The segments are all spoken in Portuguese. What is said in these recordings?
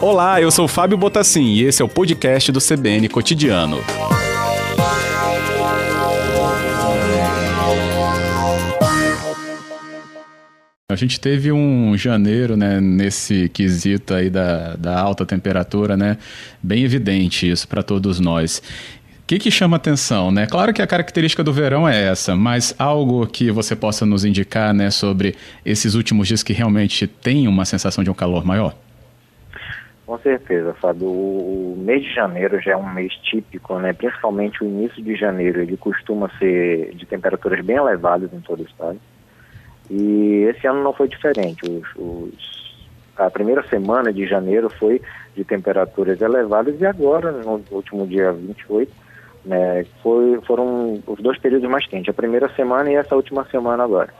Olá, eu sou Fábio Botassin e esse é o podcast do CBN Cotidiano. A gente teve um janeiro, né, nesse quesito aí da, da alta temperatura, né, bem evidente isso para todos nós. Que, que chama atenção, né? Claro que a característica do verão é essa, mas algo que você possa nos indicar, né, sobre esses últimos dias que realmente tem uma sensação de um calor maior? Com certeza, Fábio. O mês de janeiro já é um mês típico, né? Principalmente o início de janeiro, ele costuma ser de temperaturas bem elevadas em todo o estado. E esse ano não foi diferente. Os, os, a primeira semana de janeiro foi de temperaturas elevadas e agora, no último dia 28, né, foi, foram os dois períodos mais quentes, a primeira semana e essa última semana agora.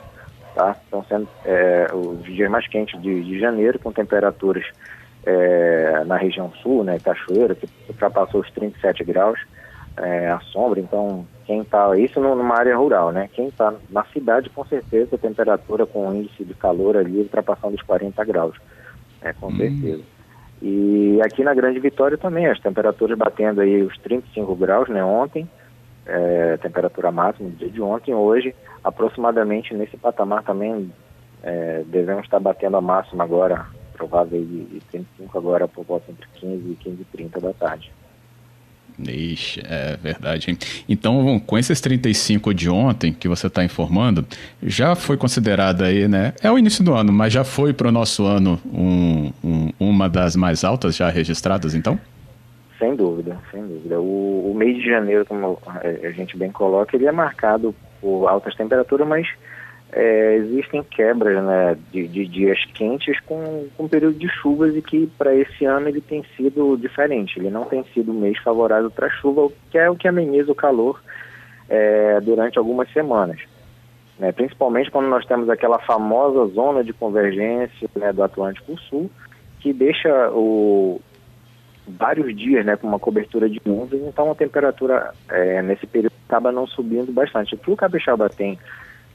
Tá? Estão sendo é, os dias mais quentes de, de janeiro, com temperaturas é, na região sul, né, Cachoeira, que ultrapassou os 37 graus é, à sombra, então quem está, isso numa área rural, né? Quem está na cidade, com certeza, a temperatura com índice de calor ali ultrapassando os 40 graus, é, com hum. certeza. E aqui na Grande Vitória também, as temperaturas batendo aí os 35 graus, né? Ontem, é, temperatura máxima no dia de ontem, hoje, aproximadamente nesse patamar também é, devemos estar batendo a máxima agora, provável de 35 agora por volta entre 15 e 15 e 30 da tarde. Ixi, é verdade. Hein? Então, com esses 35 de ontem que você está informando, já foi considerada aí, né? É o início do ano, mas já foi para o nosso ano um, um, uma das mais altas já registradas, então? Sem dúvida, sem dúvida. O, o mês de janeiro, como a gente bem coloca, ele é marcado por altas temperaturas, mas é, existem quebras né, de, de, dias quentes com, com período de chuvas e que para esse ano ele tem sido diferente. Ele não tem sido um mês favorável para chuva, que é o que ameniza o calor é, durante algumas semanas. Né, principalmente quando nós temos aquela famosa zona de convergência né, do Atlântico Sul, que deixa o, vários dias né, com uma cobertura de nuvens, então a temperatura é, nesse período acaba não subindo bastante. O que o Capixaba tem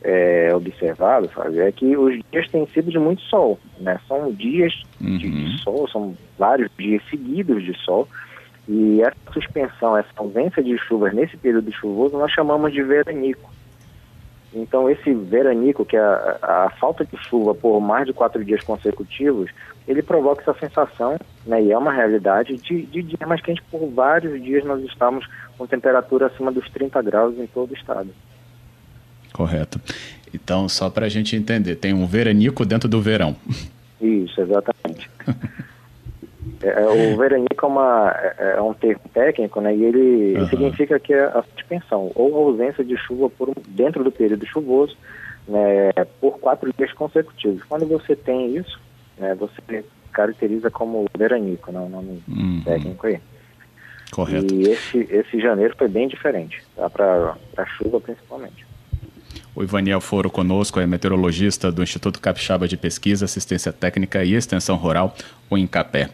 é, observado, Fábio, é que os dias têm sido de muito sol, né? São dias uhum. de, sol, são vários dias seguidos de sol, e essa suspensão, essa ausência de chuvas nesse período chuvoso, nós chamamos de veranico. Então, esse veranico, que é a, a, falta de chuva por mais de quatro dias consecutivos, ele provoca essa sensação, né, e é uma realidade, de, de dia mais quente por vários dias nós estamos com temperatura acima dos 30 graus em todo o estado. Correto. Então, só para a gente entender, tem um veranico dentro do verão. Isso, exatamente. é, é o veranico é, uma, é, é um termo técnico, né? E ele uhum. significa que é a suspensão ou a ausência de chuva por dentro do período chuvoso, né, por quatro dias consecutivos. Quando você tem isso, né, você caracteriza como veranico, né, o nome uhum. técnico aí. Correto. E esse, esse janeiro foi bem diferente, tá? para a chuva principalmente. O Ivaniel Foro conosco é meteorologista do Instituto Capixaba de Pesquisa, Assistência Técnica e Extensão Rural, o INCAPé.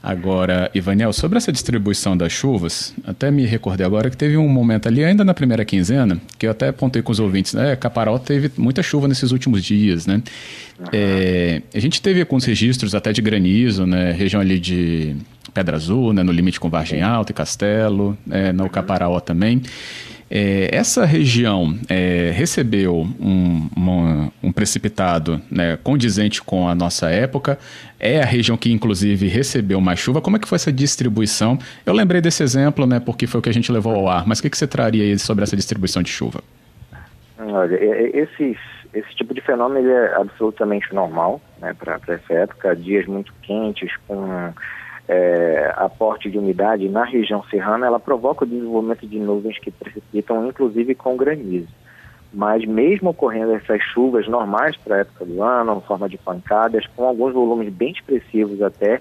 Agora, Ivaniel, sobre essa distribuição das chuvas, até me recordei agora que teve um momento ali, ainda na primeira quinzena, que eu até apontei com os ouvintes, né? Caparó teve muita chuva nesses últimos dias, né? Uhum. É, a gente teve alguns registros até de granizo, né? Região ali de Pedra Azul, né? no limite com Vargem Alta e Castelo, né? no Caparaó também. É, essa região é, recebeu um, uma, um precipitado né, condizente com a nossa época, é a região que inclusive recebeu mais chuva. Como é que foi essa distribuição? Eu lembrei desse exemplo, né, porque foi o que a gente levou ao ar, mas o que, que você traria sobre essa distribuição de chuva? Olha, esses, esse tipo de fenômeno é absolutamente normal né, para essa época, dias muito quentes, com é, aporte de umidade na região serrana, ela provoca o desenvolvimento de nuvens que precipitam, inclusive com granizo. Mas mesmo ocorrendo essas chuvas normais para a época do ano, em forma de pancadas, com alguns volumes bem expressivos até,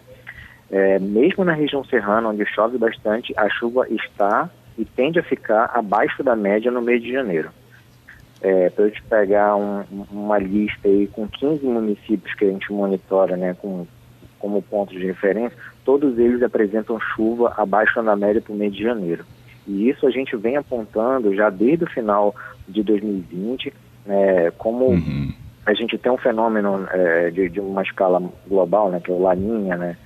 é, mesmo na região serrana, onde chove bastante, a chuva está e tende a ficar abaixo da média no mês de janeiro. É, para eu te pegar um, uma lista aí com 15 municípios que a gente monitora, né, com, como pontos de referência, todos eles apresentam chuva abaixo da média para o mês de janeiro. E isso a gente vem apontando já desde o final de 2020 né, como uhum. a gente tem um fenômeno é, de, de, uma escala global, né, que é o Laninha, né,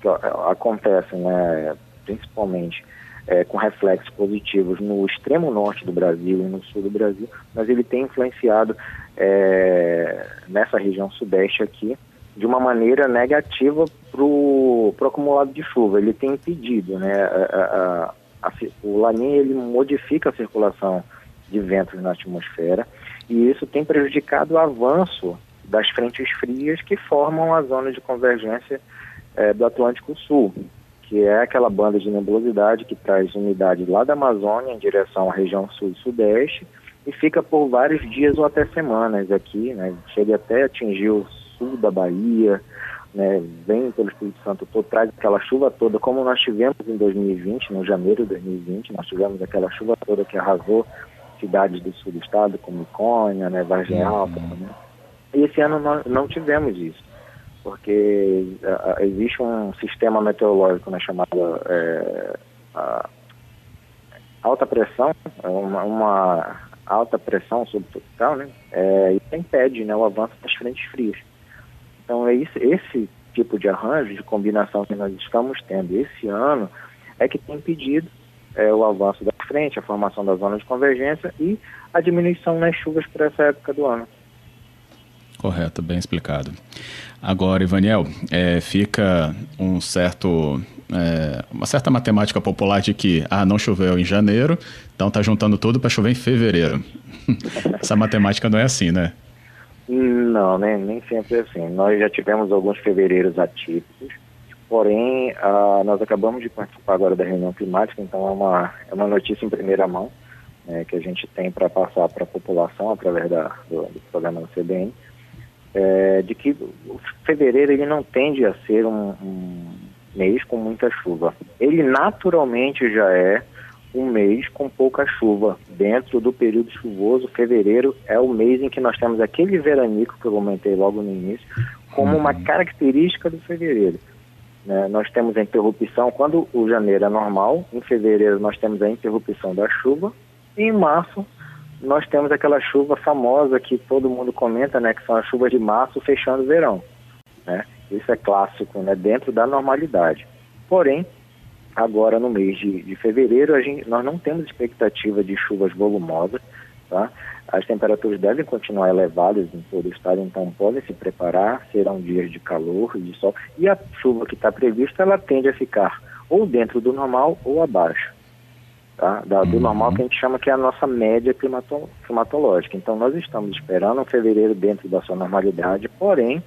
que acontece, né, principalmente é, com reflexos positivos no extremo norte do Brasil e no sul do Brasil, mas ele tem influenciado é, nessa região sudeste aqui de uma maneira negativa para o acumulado de chuva. Ele tem impedido, né, a, a, a, o Laninha ele modifica a circulação de ventos na atmosfera e isso tem prejudicado o avanço das frentes frias que formam a zona de convergência é, do Atlântico Sul, que é aquela banda de nebulosidade que traz umidade lá da Amazônia em direção à região sul e sudeste e fica por vários dias ou até semanas aqui, né? chega até atingir o sul da Bahia, né? vem pelo Espírito Santo todo, traz aquela chuva toda, como nós tivemos em 2020, no janeiro de 2020, nós tivemos aquela chuva toda que arrasou cidades do sul do estado, como Icônia, né, Vargem uhum. Alta. Né? E esse ano nós não tivemos isso, porque uh, existe um sistema meteorológico né, chamado é, alta pressão, é uma, uma, alta pressão subtropical, né, é, isso impede né, o avanço das frentes frias. Então, é isso, esse tipo de arranjo, de combinação que nós estamos tendo esse ano, é que tem impedido é, o avanço da frente, a formação da zona de convergência e a diminuição nas chuvas para essa época do ano. Correto, bem explicado. Agora, Ivaniel, é, fica um certo, é, uma certa matemática popular de que ah, não choveu em janeiro, então tá juntando tudo para chover em fevereiro. Essa matemática não é assim, né? Não, nem, nem sempre é assim. Nós já tivemos alguns fevereiros atípicos, Porém, uh, nós acabamos de participar agora da reunião climática, então é uma, é uma notícia em primeira mão né, que a gente tem para passar para a população através da, do, do programa do CBN, é, de que o fevereiro ele não tende a ser um, um mês com muita chuva. Ele naturalmente já é um mês com pouca chuva. Dentro do período chuvoso, fevereiro é o mês em que nós temos aquele veranico que eu comentei logo no início, como uma uhum. característica do fevereiro. Né? Nós temos a interrupção, quando o janeiro é normal, em fevereiro nós temos a interrupção da chuva, e em março nós temos aquela chuva famosa que todo mundo comenta, né, que são as chuvas de março fechando o verão. Né? Isso é clássico, né, dentro da normalidade. Porém, agora no mês de, de fevereiro, gente, nós não temos expectativa de chuvas volumosas, tá? As temperaturas devem continuar elevadas em todo o estado, então podem se preparar, serão dias de calor, de sol, e a chuva que está prevista, ela tende a ficar ou dentro do normal ou abaixo. Tá? Da, do uhum. normal que a gente chama que é a nossa média climato, climatológica. Então nós estamos esperando um fevereiro dentro da sua normalidade, porém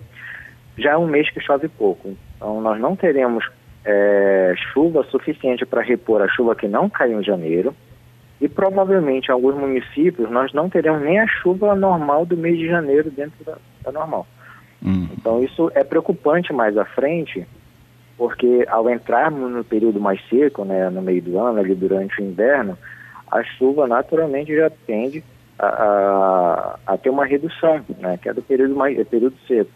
já é um mês que chove pouco. Então nós não teremos é, chuva suficiente para repor a chuva que não caiu em janeiro, e provavelmente em alguns municípios nós não teremos nem a chuva normal do mês de janeiro dentro da, da normal. Hum. Então isso é preocupante mais à frente, porque ao entrarmos no período mais seco, né, no meio do ano, ali durante o inverno, a chuva naturalmente já tende a, a, a ter uma redução, né, que é do período mais é período seco.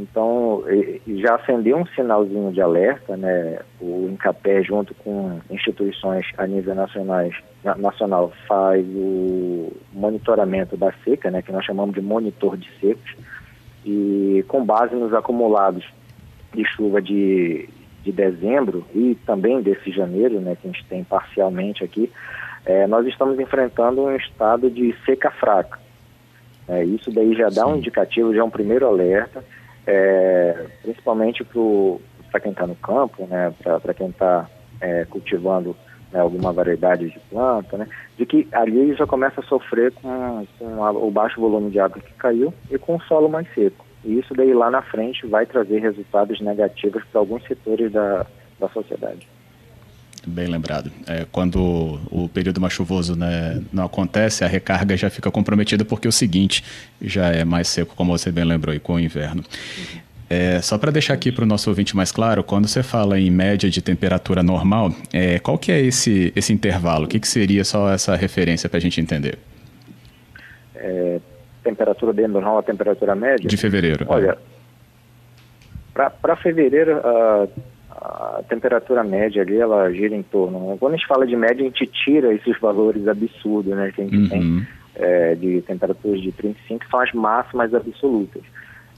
Então, já acendeu um sinalzinho de alerta, né? O INCAPé, junto com instituições a nível nacionais, nacional, faz o monitoramento da seca, né? Que nós chamamos de monitor de secos. E com base nos acumulados de chuva de, de dezembro e também desse janeiro, né? Que a gente tem parcialmente aqui, é, nós estamos enfrentando um estado de seca fraca. É, isso daí já dá um indicativo, já é um primeiro alerta é, principalmente para quem está no campo, né, para quem está é, cultivando né, alguma variedade de planta, né, de que ali já começa a sofrer com, com a, o baixo volume de água que caiu e com o solo mais seco. E isso daí lá na frente vai trazer resultados negativos para alguns setores da, da sociedade. Bem lembrado. É, quando o período mais chuvoso né, não acontece, a recarga já fica comprometida porque o seguinte já é mais seco, como você bem lembrou, e com o inverno. É, só para deixar aqui para o nosso ouvinte mais claro, quando você fala em média de temperatura normal, é, qual que é esse, esse intervalo? O que, que seria só essa referência para a gente entender? É, temperatura bem normal, a temperatura média? De fevereiro. Olha, é. para fevereiro, uh, a temperatura média ali, ela gira em torno. Quando a gente fala de média, a gente tira esses valores absurdos, né? Que a gente uhum. tem é, de temperaturas de 35 são as máximas absolutas.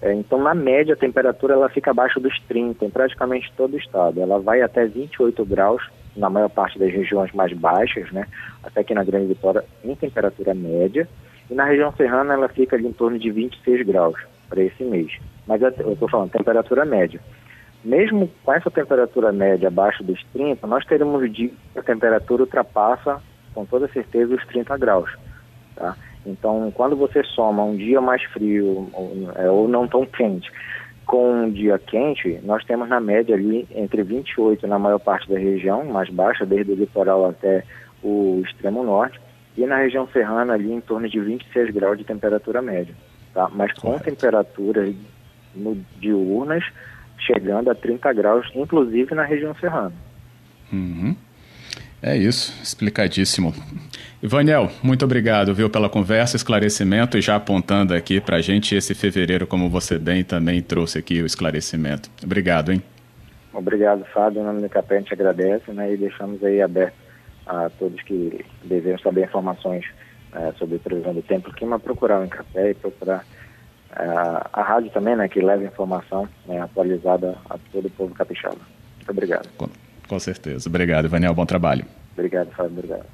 É, então, na média, a temperatura ela fica abaixo dos 30 em praticamente todo o estado. Ela vai até 28 graus na maior parte das regiões mais baixas, né? Até aqui na Grande Vitória, em temperatura média. E na região serrana, ela fica ali em torno de 26 graus para esse mês. Mas é, eu estou falando temperatura média. Mesmo com essa temperatura média abaixo dos 30, nós teremos dia que a temperatura ultrapassa, com toda certeza, os 30 graus. Tá? Então, quando você soma um dia mais frio ou, é, ou não tão quente com um dia quente, nós temos na média ali entre 28 na maior parte da região, mais baixa, desde o litoral até o extremo norte, e na região serrana ali em torno de 26 graus de temperatura média. Tá? Mas com temperaturas no, diurnas chegando a 30 graus, inclusive na região serrana. Uhum. É isso, explicadíssimo. Ivaniel, muito obrigado, viu, pela conversa, esclarecimento e já apontando aqui para a gente esse fevereiro, como você bem também trouxe aqui o esclarecimento. Obrigado, hein? Obrigado, Fábio. Em nome do Capé, a gente agradece né, e deixamos aí aberto a todos que desejam saber informações é, sobre previsão do tempo, clima, procurar o Encapé e procurar a rádio também, né, que leva informação né, atualizada a todo o povo capixaba. Muito obrigado. Com, com certeza. Obrigado, Ivaniel. Bom trabalho. Obrigado, Fábio. Obrigado.